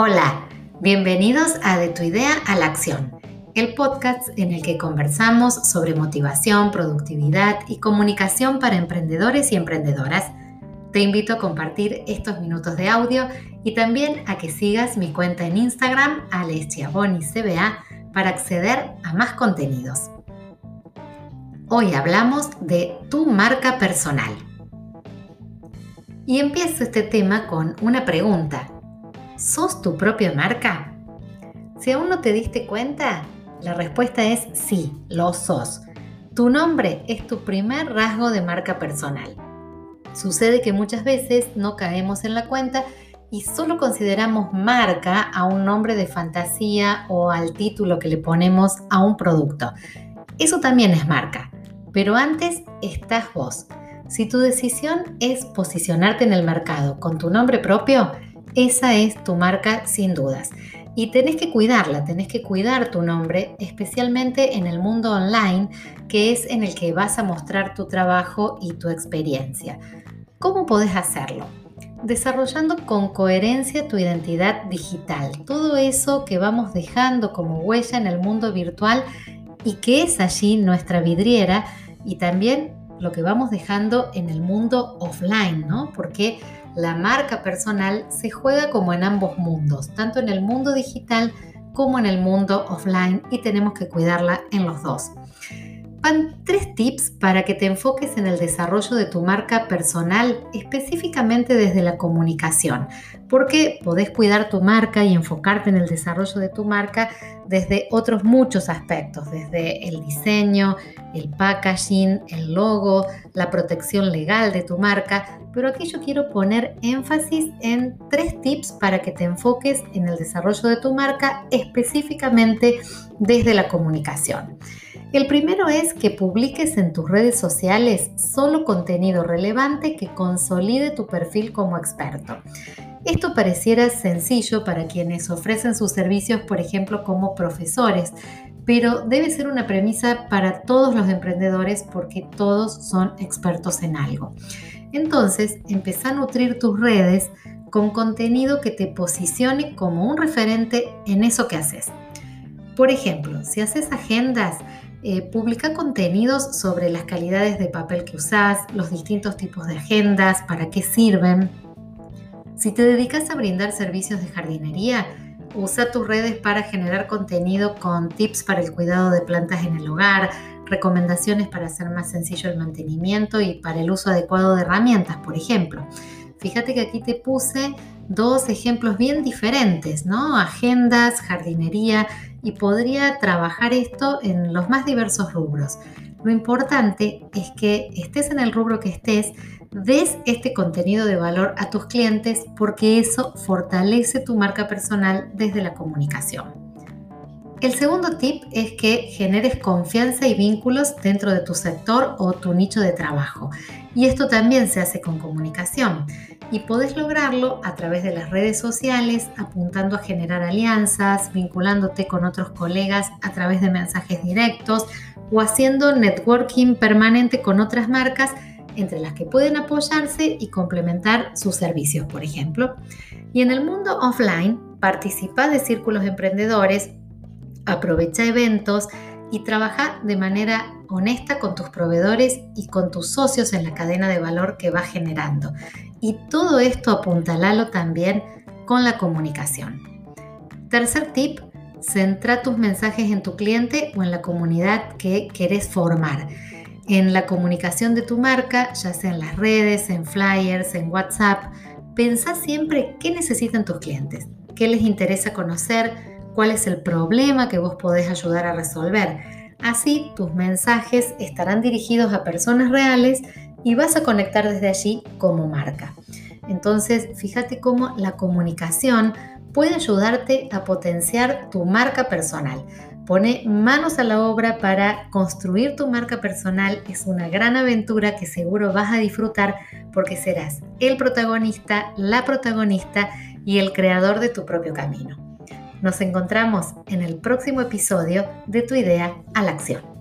Hola, bienvenidos a De tu idea a la acción, el podcast en el que conversamos sobre motivación, productividad y comunicación para emprendedores y emprendedoras. Te invito a compartir estos minutos de audio y también a que sigas mi cuenta en Instagram, CBA, para acceder a más contenidos. Hoy hablamos de tu marca personal. Y empiezo este tema con una pregunta. ¿Sos tu propia marca? Si aún no te diste cuenta, la respuesta es sí, lo sos. Tu nombre es tu primer rasgo de marca personal. Sucede que muchas veces no caemos en la cuenta y solo consideramos marca a un nombre de fantasía o al título que le ponemos a un producto. Eso también es marca, pero antes estás vos. Si tu decisión es posicionarte en el mercado con tu nombre propio, esa es tu marca sin dudas. Y tenés que cuidarla, tenés que cuidar tu nombre, especialmente en el mundo online, que es en el que vas a mostrar tu trabajo y tu experiencia. ¿Cómo podés hacerlo? Desarrollando con coherencia tu identidad digital, todo eso que vamos dejando como huella en el mundo virtual y que es allí nuestra vidriera y también lo que vamos dejando en el mundo offline, ¿no? Porque la marca personal se juega como en ambos mundos, tanto en el mundo digital como en el mundo offline y tenemos que cuidarla en los dos. Van tres tips para que te enfoques en el desarrollo de tu marca personal, específicamente desde la comunicación, porque podés cuidar tu marca y enfocarte en el desarrollo de tu marca desde otros muchos aspectos, desde el diseño, el packaging, el logo, la protección legal de tu marca, pero aquí yo quiero poner énfasis en tres tips para que te enfoques en el desarrollo de tu marca específicamente desde la comunicación. El primero es que publiques en tus redes sociales solo contenido relevante que consolide tu perfil como experto. Esto pareciera sencillo para quienes ofrecen sus servicios, por ejemplo, como profesores, pero debe ser una premisa para todos los emprendedores porque todos son expertos en algo. Entonces, empieza a nutrir tus redes con contenido que te posicione como un referente en eso que haces. Por ejemplo, si haces agendas, eh, publica contenidos sobre las calidades de papel que usas, los distintos tipos de agendas, para qué sirven. Si te dedicas a brindar servicios de jardinería, usa tus redes para generar contenido con tips para el cuidado de plantas en el hogar, recomendaciones para hacer más sencillo el mantenimiento y para el uso adecuado de herramientas, por ejemplo. Fíjate que aquí te puse dos ejemplos bien diferentes, ¿no? Agendas, jardinería, y podría trabajar esto en los más diversos rubros. Lo importante es que estés en el rubro que estés, des este contenido de valor a tus clientes porque eso fortalece tu marca personal desde la comunicación. El segundo tip es que generes confianza y vínculos dentro de tu sector o tu nicho de trabajo. Y esto también se hace con comunicación. Y podés lograrlo a través de las redes sociales, apuntando a generar alianzas, vinculándote con otros colegas a través de mensajes directos o haciendo networking permanente con otras marcas entre las que pueden apoyarse y complementar sus servicios, por ejemplo. Y en el mundo offline, participa de círculos emprendedores aprovecha eventos y trabaja de manera honesta con tus proveedores y con tus socios en la cadena de valor que vas generando. Y todo esto apuntalalo también con la comunicación. Tercer tip, centra tus mensajes en tu cliente o en la comunidad que querés formar. En la comunicación de tu marca, ya sea en las redes, en flyers, en WhatsApp, pensá siempre qué necesitan tus clientes, qué les interesa conocer, cuál es el problema que vos podés ayudar a resolver. Así tus mensajes estarán dirigidos a personas reales y vas a conectar desde allí como marca. Entonces, fíjate cómo la comunicación puede ayudarte a potenciar tu marca personal. Pone manos a la obra para construir tu marca personal. Es una gran aventura que seguro vas a disfrutar porque serás el protagonista, la protagonista y el creador de tu propio camino. Nos encontramos en el próximo episodio de Tu idea a la acción.